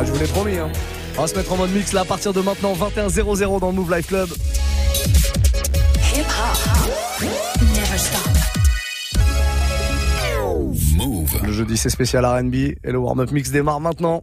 Ah, je vous l'ai promis. Hein. On va se mettre en mode mix là à partir de maintenant, 21.00 dans le Move Life Club. Hip -hop. Never stop. Move. Le jeudi c'est spécial R&B et le warm-up mix démarre maintenant.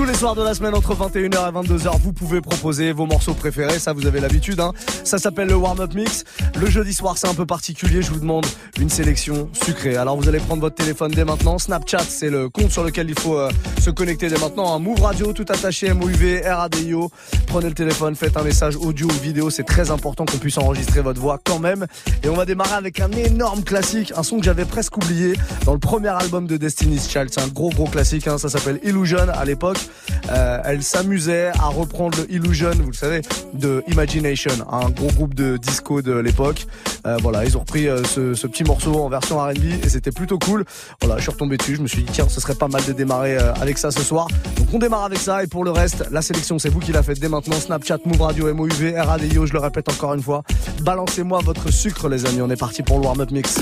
Tous les soirs de la semaine entre 21h et 22h, vous pouvez proposer vos morceaux préférés. Ça, vous avez l'habitude. Hein. Ça s'appelle le warm-up mix. Le jeudi soir, c'est un peu particulier. Je vous demande une sélection sucrée. Alors, vous allez prendre votre téléphone dès maintenant. Snapchat, c'est le compte sur lequel il faut euh, se connecter dès maintenant. Un Move Radio, tout attaché, MOUV, RADIO. Prenez le téléphone, faites un message audio ou vidéo. C'est très important qu'on puisse enregistrer votre voix quand même. Et on va démarrer avec un énorme classique, un son que j'avais presque oublié dans le premier album de Destiny's Child. C'est un gros gros classique. Hein. Ça s'appelle Illusion à l'époque. Euh, elle s'amusait à reprendre le Illusion, vous le savez, de Imagination, un gros groupe de disco de l'époque. Euh, voilà, ils ont repris euh, ce, petit morceau en version R&B et c'était plutôt cool. Voilà, je suis retombé dessus, je me suis dit tiens, ce serait pas mal de démarrer avec ça ce soir. Donc on démarre avec ça et pour le reste, la sélection c'est vous qui la faites dès maintenant. Snapchat, Move Radio, MOUV, RADIO, je le répète encore une fois. Balancez-moi votre sucre les amis, on est parti pour le warm-up mix.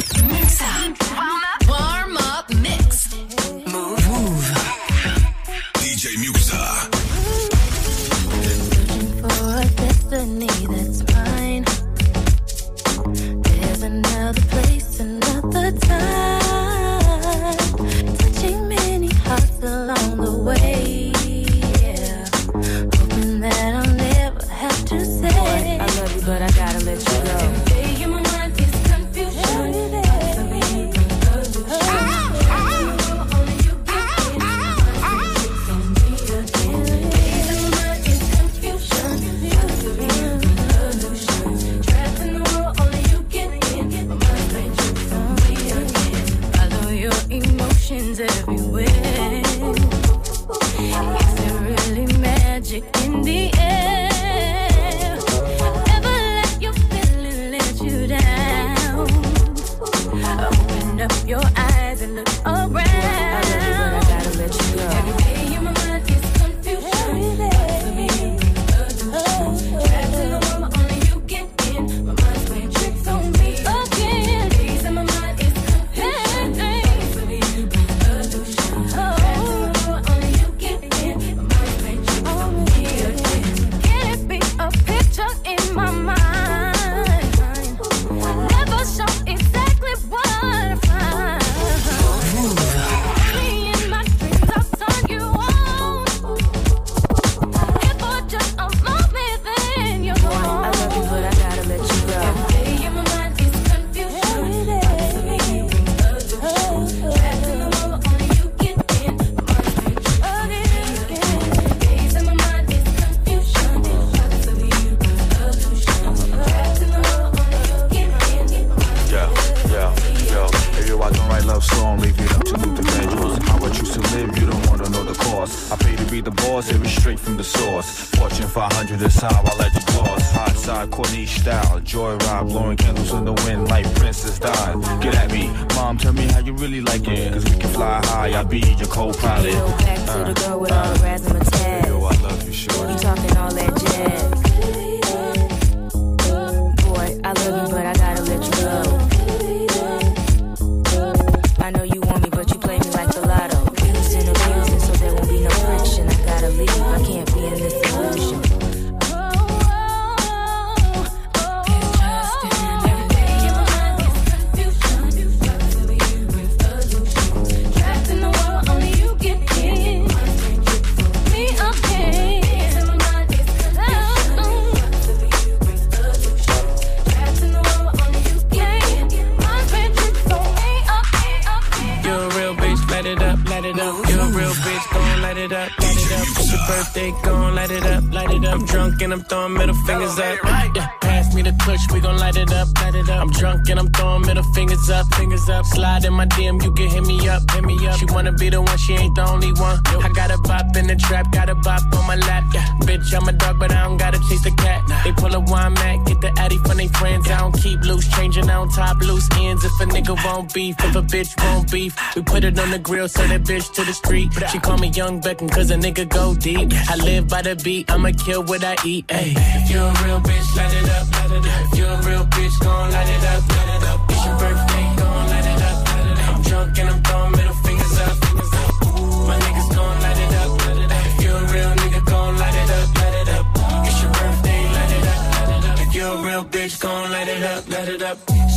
style. Joyride, blowing candles in the wind like Princess Di. Get at me, mom, tell me how you really like it. Cause we can fly high, I'll be your co-pilot. Uh. It on the grill, send that bitch to the street. She call me Young Beckham, cause a nigga go deep. I live by the beat, I'ma kill what I eat, ayy. You're a real bitch, light it up, light it a real bitch, gon' light it up, light it up. It's your birthday, gon' light it up, light it up. I'm drunk and I'm throwing middle fingers up. My niggas light it up, a real nigga, light it up. It's your birthday, light it up, a real bitch, gon' light it up, light it up.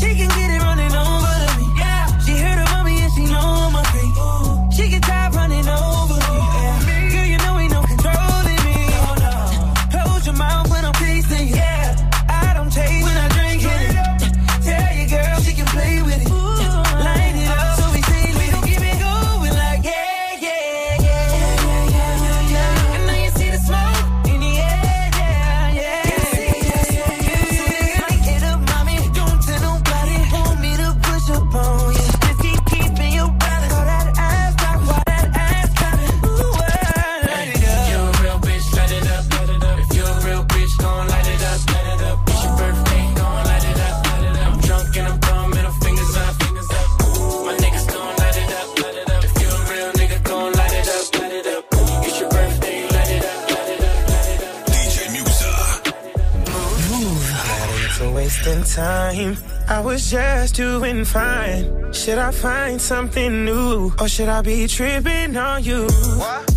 Should I find something new? Or should I be tripping on you?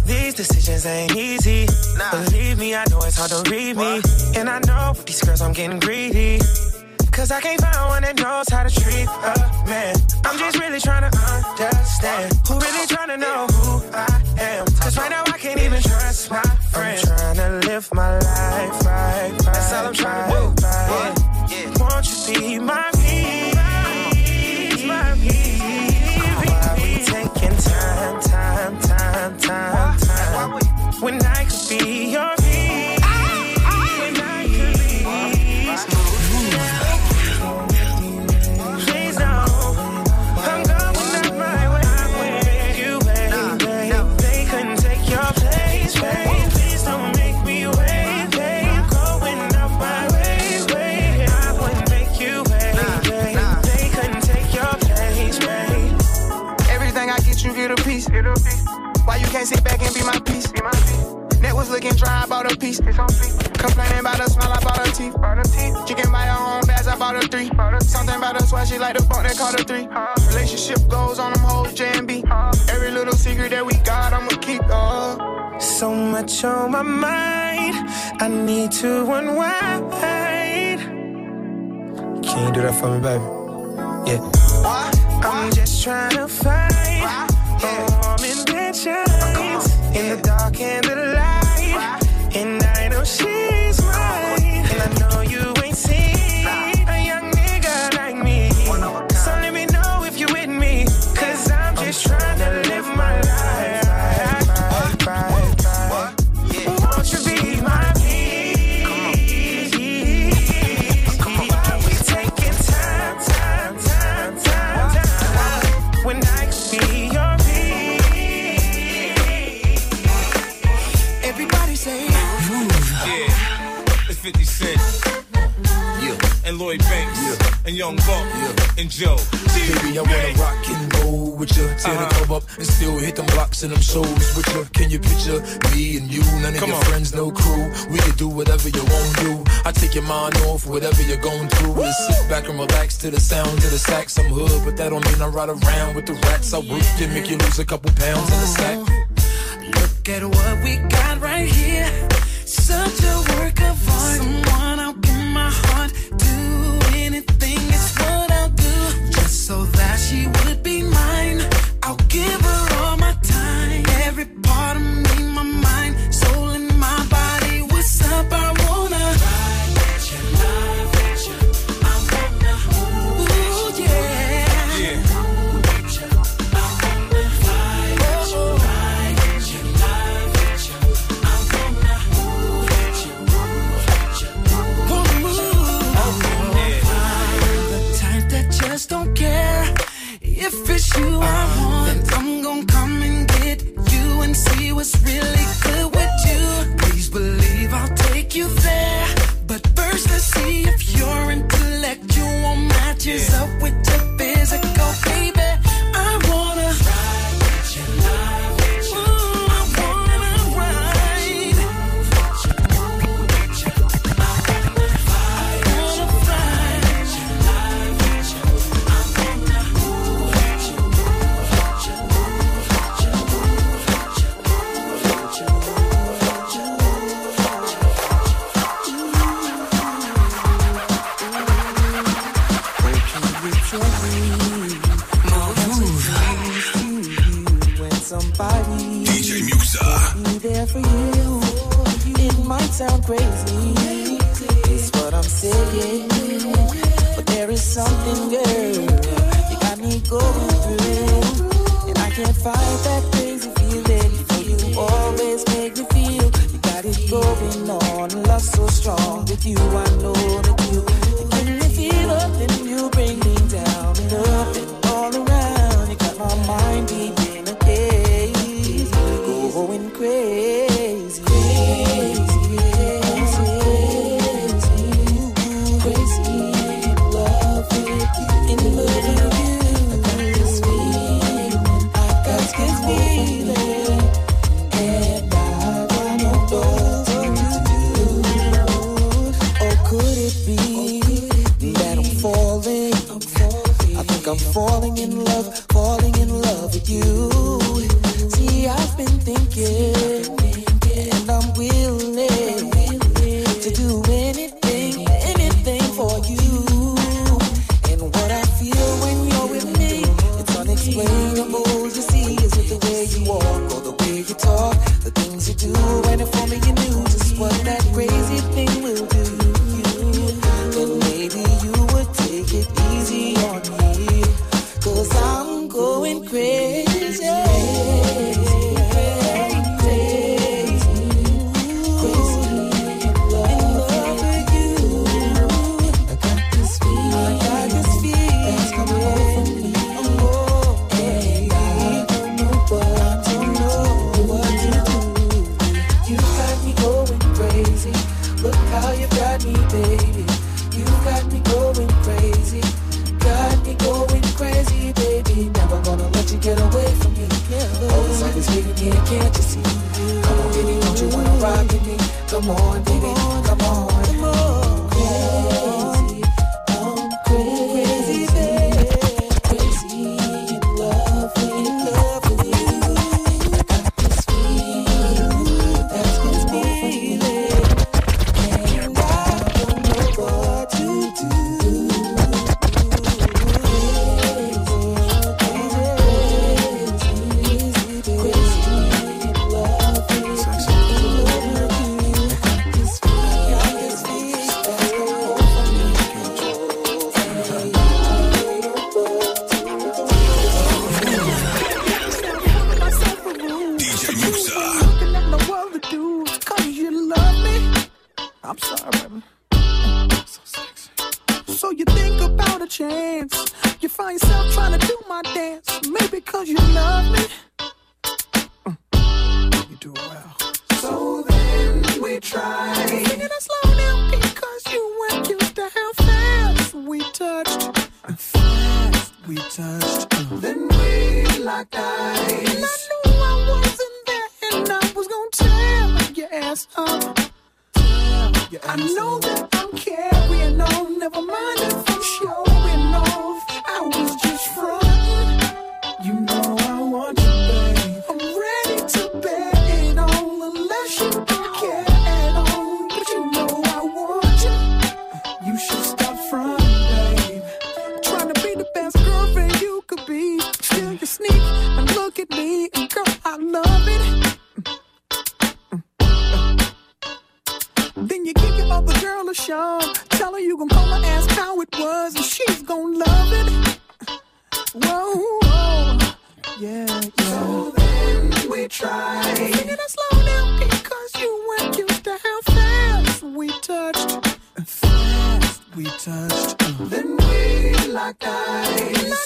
These decisions ain't easy. Believe me, I know it's hard to read me. And I know with these girls I'm getting greedy. Cause I can't find one that knows how to treat a man. I'm just really trying to understand. Who really trying to know who I am? Cause right now I can't even trust my friends. I'm trying to live my life When I could be bought a piece. Complaining about the smell, I bought her teeth. She can buy her own bags, I bought her three. Something about her swag, she like the funk that called her three. Relationship goes on them hoes, J and B. Every little secret that we got, I'ma keep. Uh. So much on my mind, I need to unwind. Can you do that for me, baby? Yeah. I'm just trying to find warm intentions in the dark and the light she And Young Buck. Yeah. And Joe. Baby, I wanna rock and roll with you. Tear the club up and still hit them blocks and them shows with you. Can you picture me and you? None of Come your on. friends, no crew. We can do whatever you want to do. I take your mind off whatever you're going through. Just sit back and relax to the sound of the sax. I'm hood, but that don't mean I ride around with the rats. I work to make you lose a couple pounds in the sack. Look at what we got right here. Such a work of art. Someone I'll give my heart to. Anything is what I'll do. Just so that she would be mine. I'll give her was really crazy. It's what I'm saying. But there is something, girl, you got me going through. And I can't fight that crazy feeling. For you always make me feel you got it going on. Love so strong with you. I know that you. like ice.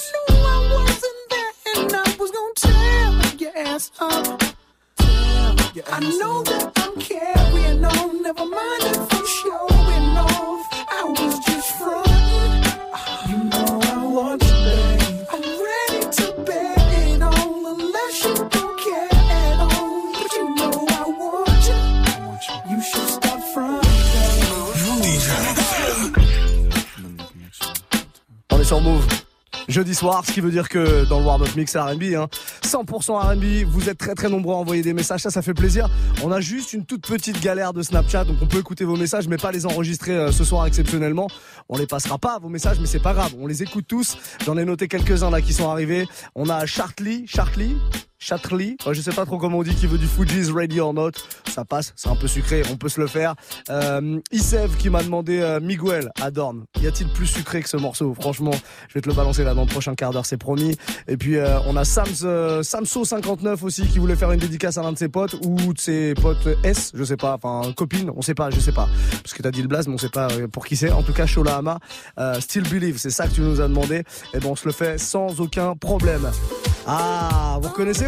ce qui veut dire que dans le Warm Up Mix R&B, hein, 100% R&B, vous êtes très très nombreux à envoyer des messages, ça ça fait plaisir. On a juste une toute petite galère de Snapchat, donc on peut écouter vos messages, mais pas les enregistrer euh, ce soir exceptionnellement. On les passera pas vos messages, mais c'est pas grave, on les écoute tous. J'en ai noté quelques-uns là qui sont arrivés. On a Chartley, Chartley, Chatterley. Euh, je sais pas trop comment on dit qui veut du Fuji's Ready or Not. Ça passe, c'est un peu sucré, on peut se le faire. Euh, Isev qui m'a demandé euh, Miguel Adorn. Y a-t-il plus sucré que ce morceau? Franchement, je vais te le balancer là dans le prochain quart d'heure, c'est promis. Et puis euh, on a Sam's, euh, Samso 59 aussi qui voulait faire une dédicace à l'un de ses potes ou de ses potes S, je sais pas, enfin copine, on sait pas, je sais pas. Parce que t'as dit le blaze, mais on sait pas pour qui c'est. En tout cas, Shola Hama, Still Believe, c'est ça que tu nous as demandé. Et bon, on se le fait sans aucun problème. Ah, vous connaissez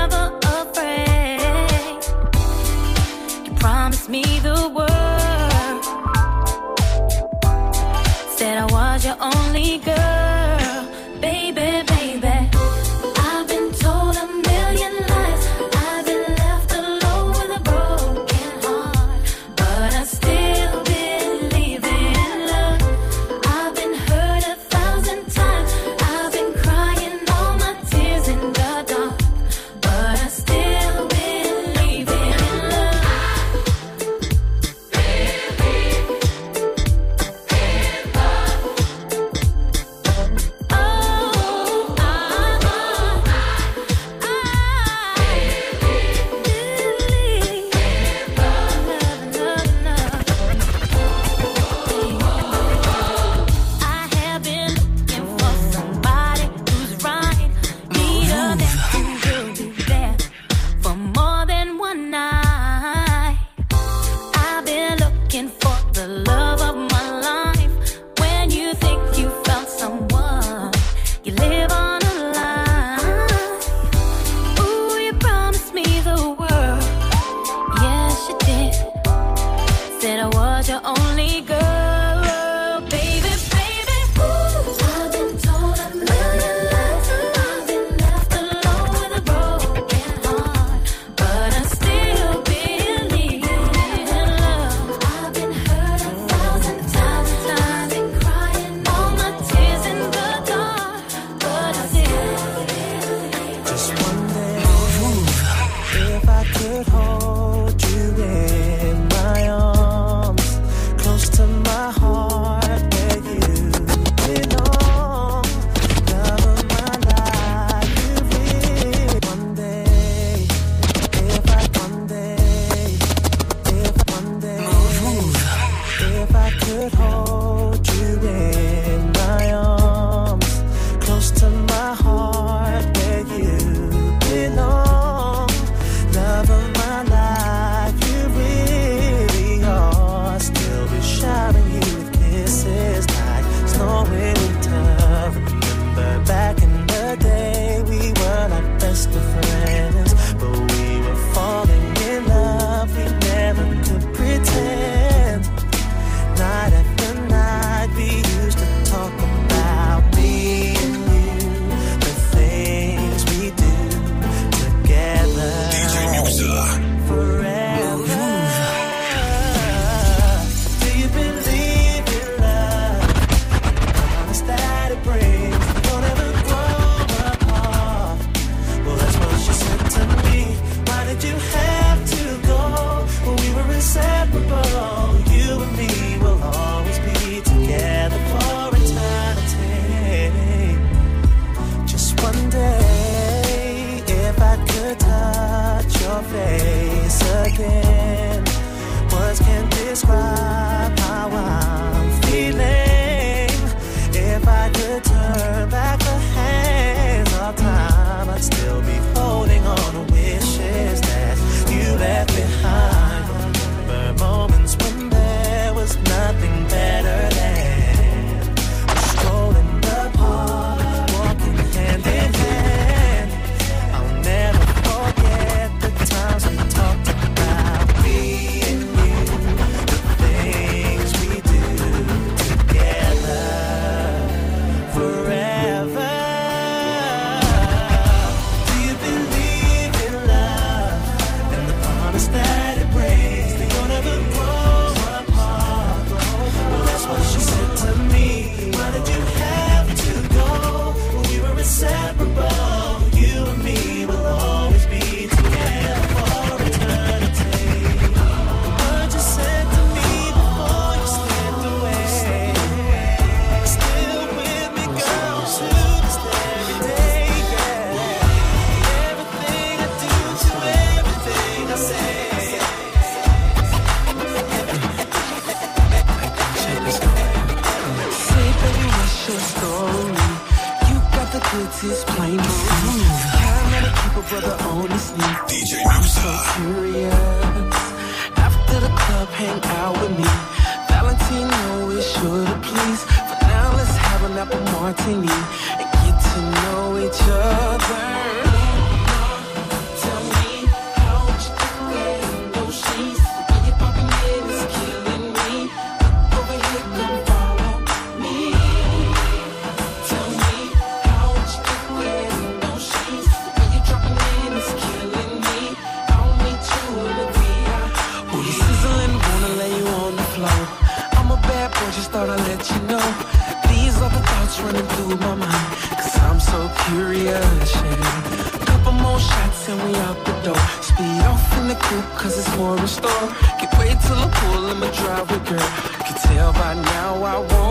girl. Can tell by now I want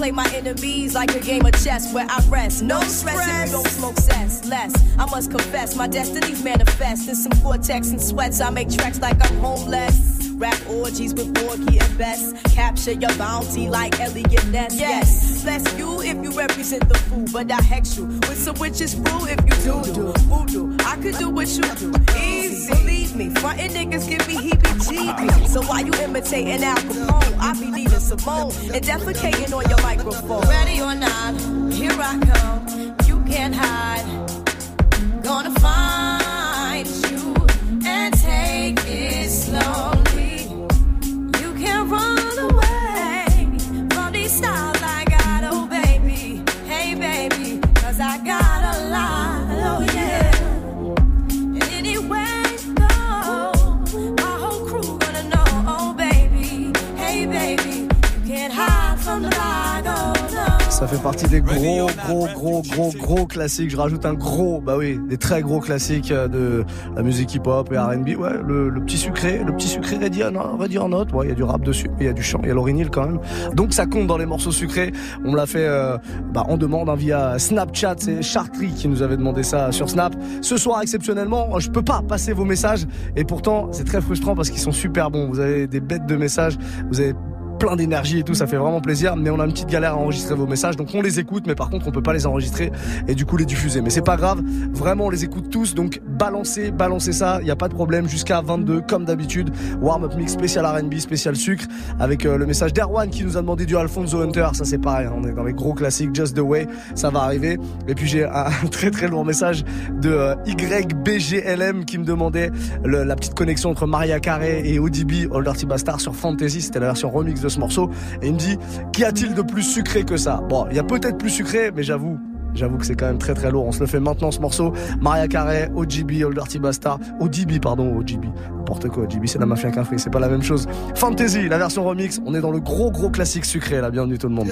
Play my enemies like a game of chess where I rest. No stress if you don't smoke cess. Less, I must confess, my destinies manifest. In some cortex and sweats, I make tracks like I'm homeless. Rap orgies with Borgie and Best. Capture your bounty like Elliot Ness. Yes, bless you if you represent the fool, but I hex you with some witches brew if you do do voodoo. I could do what you do, Me, frontin' niggas give me heebie-jeebies. So why you imitating Al Capone? I be leaving Simone and defecating on your microphone. Ready or not, here I come. You can't hide. Gonna find fait partie des gros, gros, gros, gros, gros classiques. Je rajoute un gros, bah oui, des très gros classiques euh, de la musique hip-hop et R&B. Ouais, le, le petit sucré, le petit sucré ready en, ready en note. Ouais, il y a du rap dessus, il y a du chant, il y a l'orignal quand même. Donc ça compte dans les morceaux sucrés. On me l'a fait euh, bah, en demande hein, via Snapchat. C'est Chartry qui nous avait demandé ça sur Snap. Ce soir, exceptionnellement, je peux pas passer vos messages. Et pourtant, c'est très frustrant parce qu'ils sont super bons. Vous avez des bêtes de messages. Vous avez plein d'énergie et tout, ça fait vraiment plaisir. Mais on a une petite galère à enregistrer vos messages, donc on les écoute, mais par contre on peut pas les enregistrer et du coup les diffuser. Mais c'est pas grave, vraiment on les écoute tous, donc balancez, balancez ça, il y a pas de problème. Jusqu'à 22 comme d'habitude, warm up mix spécial R&B, spécial sucre, avec euh, le message d'Erwan qui nous a demandé du Alfonso Hunter. Ça c'est pareil, hein, on est dans les gros classiques, Just the Way, ça va arriver. Et puis j'ai un très très lourd message de euh, YBGLM qui me demandait la petite connexion entre Maria Carey et ODB, Old Dirty Bastard sur Fantasy, c'était la version remix de ce morceau. Et il me dit, qu'y a-t-il de plus sucré que ça? Bon, il y a peut-être plus sucré, mais j'avoue. J'avoue que c'est quand même très très lourd. On se le fait maintenant ce morceau. Maria Carey, OGB, Old Dirty Bastard, ODB pardon, OGB. N'importe quoi, OGB c'est la mafia qu'un fric, c'est pas la même chose. Fantasy, la version remix. On est dans le gros gros classique sucré. La bienvenue tout le monde.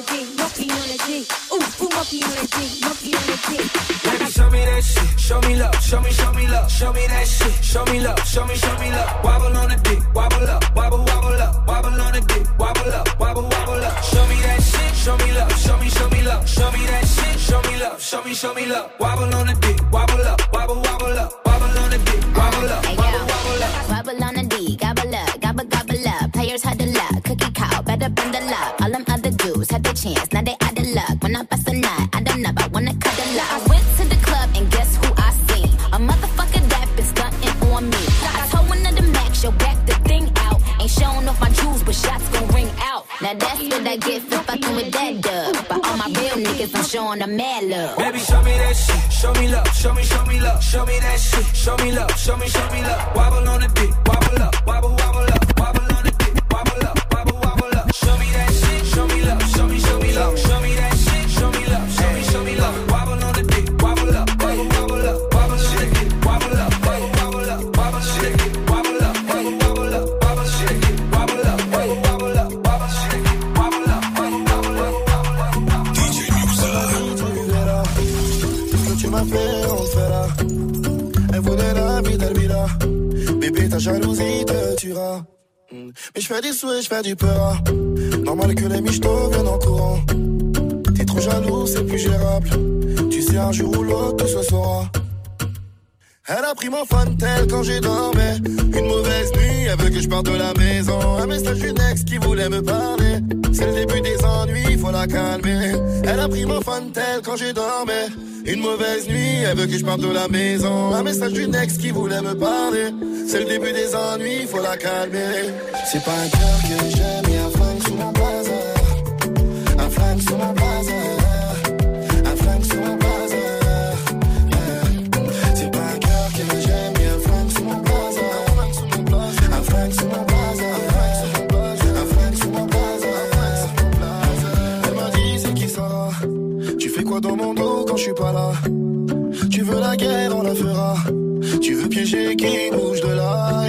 a D, monkey on a D. Ooh, ooh, monkey on a D, monkey on a D. Baby, show me that shit, show me love, show me, show me love, show me that shit, show me love, show me, show me love. Wobble on the dick, wobble up, wobble, wobble up, wobble on the dick, wobble up, wobble, wobble up. Show me that shit, show me love, show me, show me love, show me that shit, show me love, show me, show me love. Wobble on the dick. Show me that shit, show me love, show me, show me love. Wobble on the dick. je fais du peur. Normal que les michtos viennent en courant. T'es trop jaloux, c'est plus gérable. Tu sais, un jour ou l'autre, tout se saura. Elle a pris mon tel quand j'ai dormi. Une mauvaise nuit, elle veut que je parte de la maison. Un message d'une ex qui voulait me parler. C'est le début des ennuis, faut la calmer. Elle a pris mon tel quand j'ai dormi. Une mauvaise nuit, elle veut que je parte de la maison. Un message d'une ex qui voulait me parler. C'est le début des ennuis, faut la calmer. C'est pas un cœur que j'aime, y'a un flingue sous mon bazar. Un flingue sous mon bazar. Un flingue sous mon bazar. C'est pas un cœur que j'aime, y'a un flingue sous mon bazar. Un flingue sous mon bazar. Un flingue sous mon bazar. Elle m'a dit, c'est qui ça? Tu fais quoi dans mon dos? pas là. Tu veux la guerre, on la fera. Tu veux piéger qui bouge de là.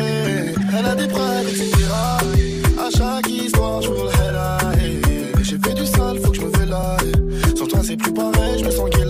Elle a des prêts, etc. À chaque histoire, je veux le hey. J'ai fait du sale, faut que je me là. Sans toi, c'est plus pareil, je me sens guéri.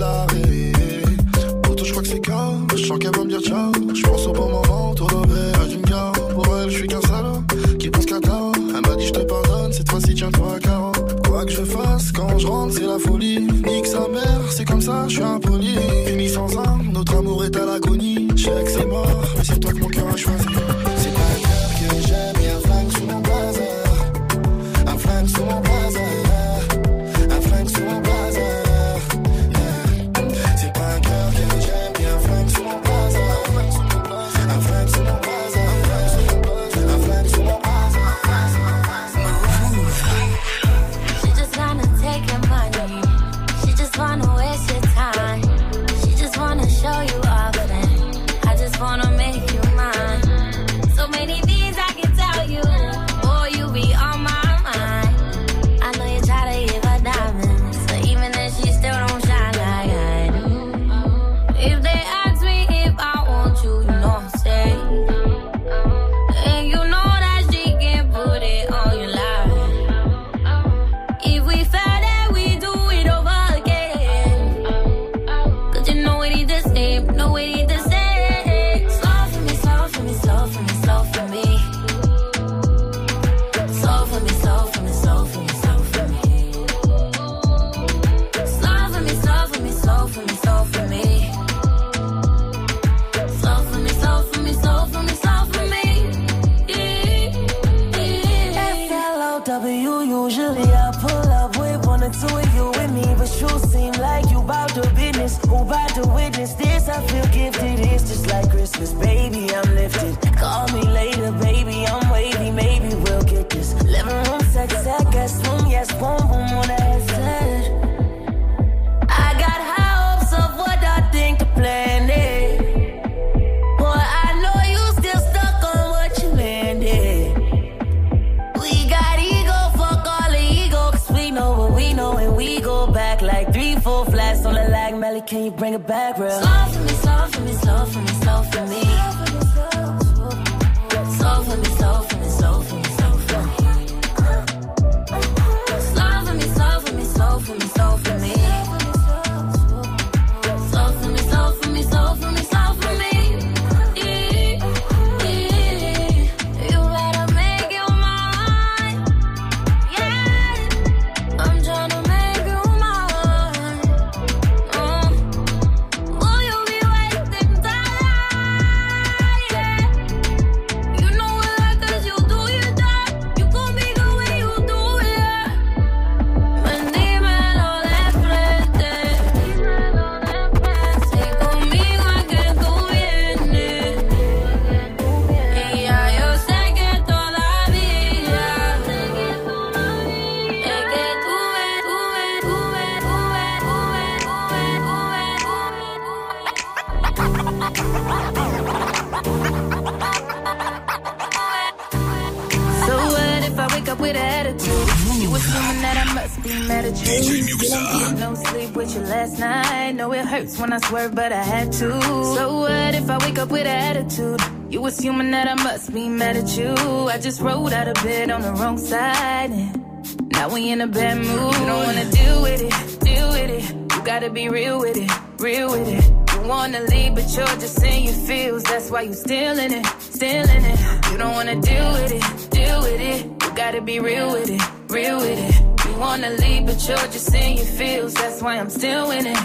Mad at you. I just rolled out of bed on the wrong side. And now we in a bad mood. You don't wanna deal with it, deal with it. You gotta be real with it, real with it. You wanna leave, but you're just saying your feels. That's why you still in it, still in it. You don't wanna deal with it, deal with it. You gotta be real with it, real with it. You wanna leave, but you're just saying your feels. That's why I'm still in it.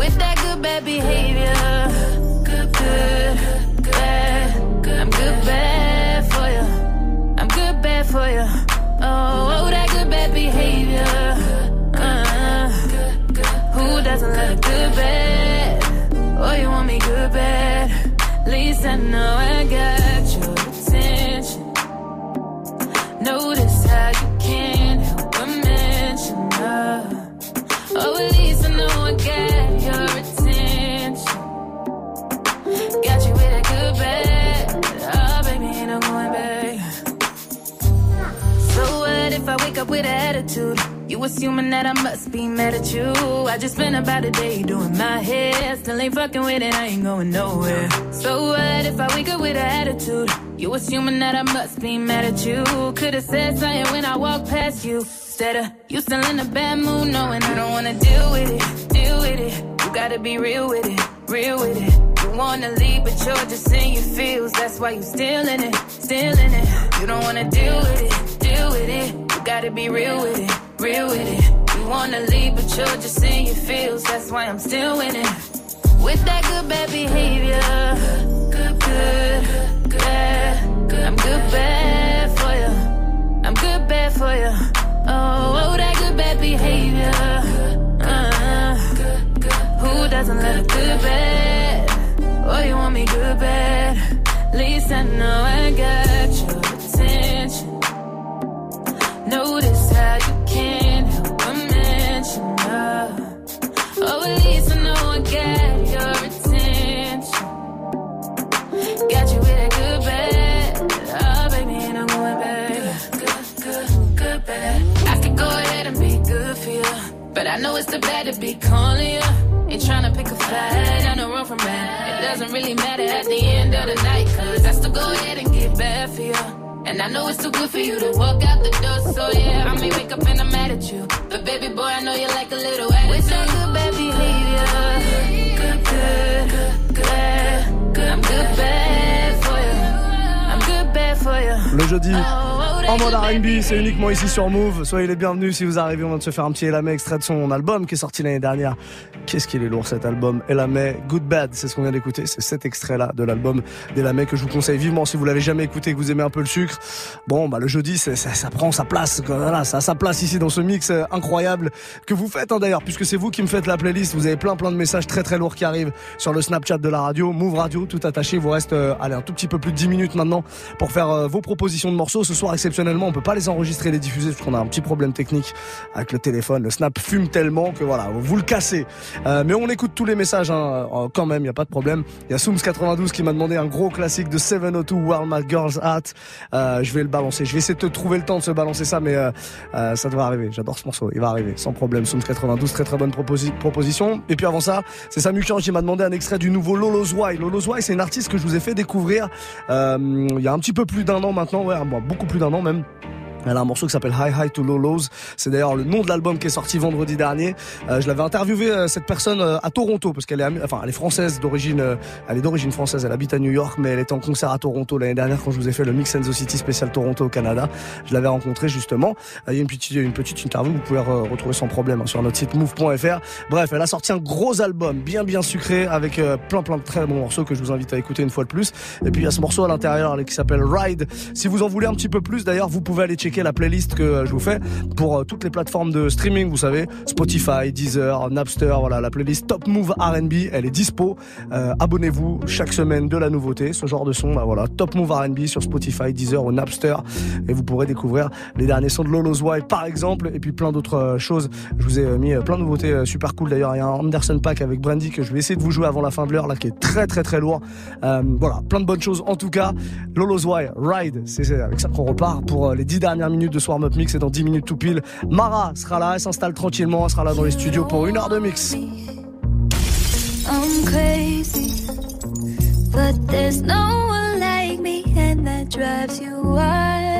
With that good bad behavior, good, good, bad. I'm good bad bad for you. Oh, oh that good bad behavior. Uh, who doesn't love good bad? Oh, you want me good bad? At least I know I got your up with attitude? You assuming that I must be mad at you. I just spent about a day doing my hair. Still ain't fucking with it, I ain't going nowhere. So what if I wake up with attitude? You assuming that I must be mad at you. Could've said something when I walked past you. Instead of you still in a bad mood, knowing I don't wanna deal with it, deal with it. You gotta be real with it, real with it. You wanna leave, but you're just in your feels. That's why you still in it, still in it. You don't wanna deal with it, deal with it. You gotta be real with it, real with it. You wanna leave, but you're just in your feels. That's why I'm still in it. With that good bad behavior, good, good, bad. I'm good bad for you. I'm good bad for you. Oh, oh that good bad behavior. Uh, who doesn't love a good bad? Oh, you want me good bad? Least I know I got attention. Notice how you can't help but mention. Oh, at least I know I your attention. Got you with good bad. Oh, baby, ain't no going. Good, good, good bad. I go ahead and be good for you. But I know it's the bad to be calling you. Ain't tryna pick a fight, I know run from bad. It doesn't really matter at the end of the night, cause I still go ahead and get bad for you. And I know it's too good for you to walk out the door, so yeah, I may wake up and I'm mad at you. But baby boy, I know you like a little attitude. With that good bad behavior, good, good, good, bad. I'm good bad for you. I'm good bad for you. Le jeudi, en mode R&B, c'est uniquement ici sur Move. Soyez les bienvenus si vous arrivez. On vient de se faire un petit Elamé extrait de son album qui est sorti l'année dernière. Qu'est-ce qu'il est lourd cet album Elamé, Good Bad, c'est ce qu'on vient d'écouter. C'est cet extrait-là de l'album d'Elamé que je vous conseille vivement si vous l'avez jamais écouté que vous aimez un peu le sucre. Bon, bah le jeudi, ça, ça prend sa place. Voilà, ça a sa place ici dans ce mix euh, incroyable que vous faites hein, d'ailleurs, puisque c'est vous qui me faites la playlist. Vous avez plein plein de messages très très lourds qui arrivent sur le Snapchat de la radio, Move Radio, tout attaché. Vous reste euh, allez, un tout petit peu plus de 10 minutes maintenant pour faire euh, vos propositions de morceaux. Ce soir, on peut pas les enregistrer et les diffuser parce qu'on a un petit problème technique avec le téléphone. Le Snap fume tellement que voilà, vous le cassez. Euh, mais on écoute tous les messages hein, euh, quand même, il y a pas de problème. Il y a Sooms92 qui m'a demandé un gros classique de 702 World My Girls Hat. Euh, je vais le balancer. Je vais essayer de te trouver le temps de se balancer ça, mais ça devrait arriver. J'adore ce morceau. Il va arriver sans problème. Sooms92, très très bonne proposi- proposition. Et puis avant ça, c'est Samu Kian qui m'a demandé un extrait du nouveau Lolo's Why. Lolo's Why, c'est une artiste que je vous ai fait découvrir il y a un petit peu plus d'un an maintenant, ouais, bon, beaucoup plus d'un an Gentlemen. Elle a un morceau qui s'appelle High High to Low Lows. C'est d'ailleurs le nom de l'album qui est sorti vendredi dernier. Euh, je l'avais interviewé euh, cette personne euh, à Toronto parce qu'elle est, enfin, elle est française d'origine, euh, elle est d'origine française. Elle habite à New York, mais elle était en concert à Toronto l'année dernière quand je vous ai fait le Mix and the City spécial Toronto au Canada. Je l'avais rencontrée justement. Euh, Il y a une petite, une petite interview. Vous pouvez re- retrouver sans problème hein, sur notre site move.fr. Bref, elle a sorti un gros album bien bien sucré avec euh, plein plein de très bons morceaux que je vous invite à écouter une fois de plus. Et puis il y a ce morceau à l'intérieur qui s'appelle Ride. Si vous en voulez un petit peu plus, d'ailleurs, vous pouvez aller checker la playlist que euh, je vous fais pour euh, toutes les plateformes de streaming, vous savez, Spotify, Deezer, Napster, voilà, la playlist Top Move R&B, elle est dispo. Euh, Abonnez-vous chaque semaine de la nouveauté, ce genre de son, bah voilà, Top Move R&B sur Spotify, Deezer ou Napster, et vous pourrez découvrir les derniers sons de Lolo's Wild par exemple, et puis plein d'autres choses. Je vous ai mis plein de nouveautés super cool. D'ailleurs, il y a un Anderson Pack avec Brandy que je vais essayer de vous jouer avant la fin de l'heure, là, qui est très très très lourd. Voilà, plein de bonnes choses. En tout cas, Lolo's Wild, Ride, c'est avec ça qu'on repart pour les dix dernières dernière minute de Soir Up Mix et dans 10 minutes tout pile, Mara sera là, elle s'installe tranquillement, elle sera là dans les studios pour une heure de mix. But there's no one like me and that drives you.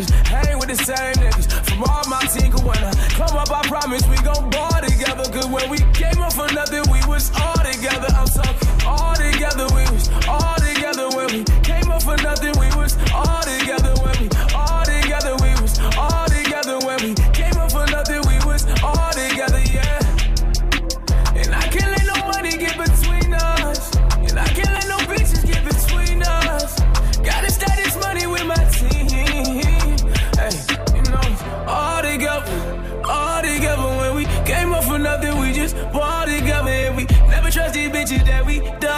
Cause hey. that we done.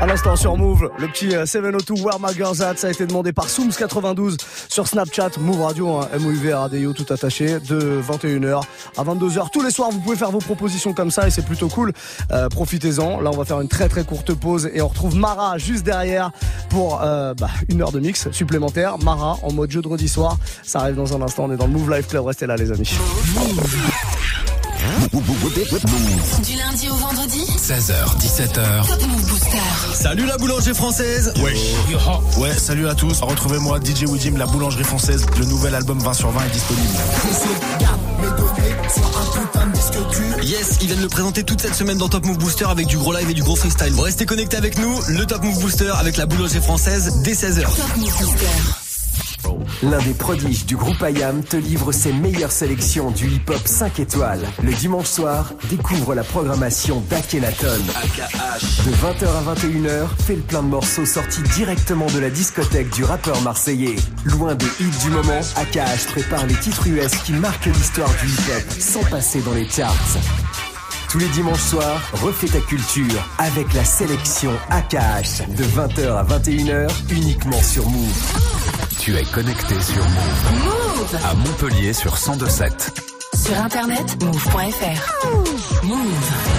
À l'instant sur Move, le petit euh, 702 Where My Girls At, ça a été demandé par Sooms92 sur Snapchat, Move Radio, hein, MOUV Radio tout attaché, de 21h à 22h. Tous les soirs, vous pouvez faire vos propositions comme ça et c'est plutôt cool. Euh, Profitez-en. Là, on va faire une très très courte pause et on retrouve Mara juste derrière pour euh, bah, une heure de mix supplémentaire. Mara en mode jeudi soir, ça arrive dans un instant. On est dans le Move Live Club, restez là les amis. Du lundi au vendredi 16h, 17h. Top Move Booster. Salut la boulangerie française Wesh Ouais, salut à tous. Retrouvez-moi DJ Widim, la boulangerie française. Le nouvel album 20 sur 20 est disponible. Yes, ils viennent le présenter toute cette semaine dans Top Move Booster avec du gros live et du gros freestyle. Vous restez connectés avec nous, le Top Move Booster avec la boulangerie française dès 16h. Top Move Booster. L'un des prodiges du groupe IAM te livre ses meilleures sélections du hip-hop 5 étoiles. Le dimanche soir, découvre la programmation d'Akhenaton. De 20h à 21h, fais le plein de morceaux sortis directement de la discothèque du rappeur marseillais. Loin des hits du moment, AKH prépare les titres US qui marquent l'histoire du hip-hop sans passer dans les charts. Tous les dimanches soirs, refais ta culture avec la sélection AKH de 20h à 21h uniquement sur Move. Tu es connecté sur Move. Move. À Montpellier sur 1027. Sur internet, move.fr. Move.